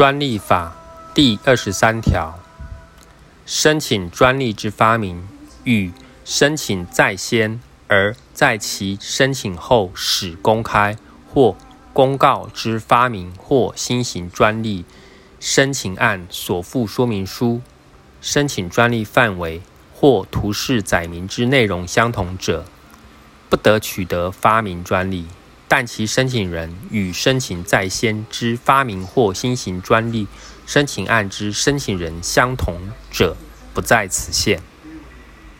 专利法第二十三条，申请专利之发明，与申请在先而在其申请后始公开或公告之发明或新型专利申请案所附说明书、申请专利范围或图示载明之内容相同者，不得取得发明专利。但其申请人与申请在先之发明或新型专利申请案之申请人相同者，不在此限。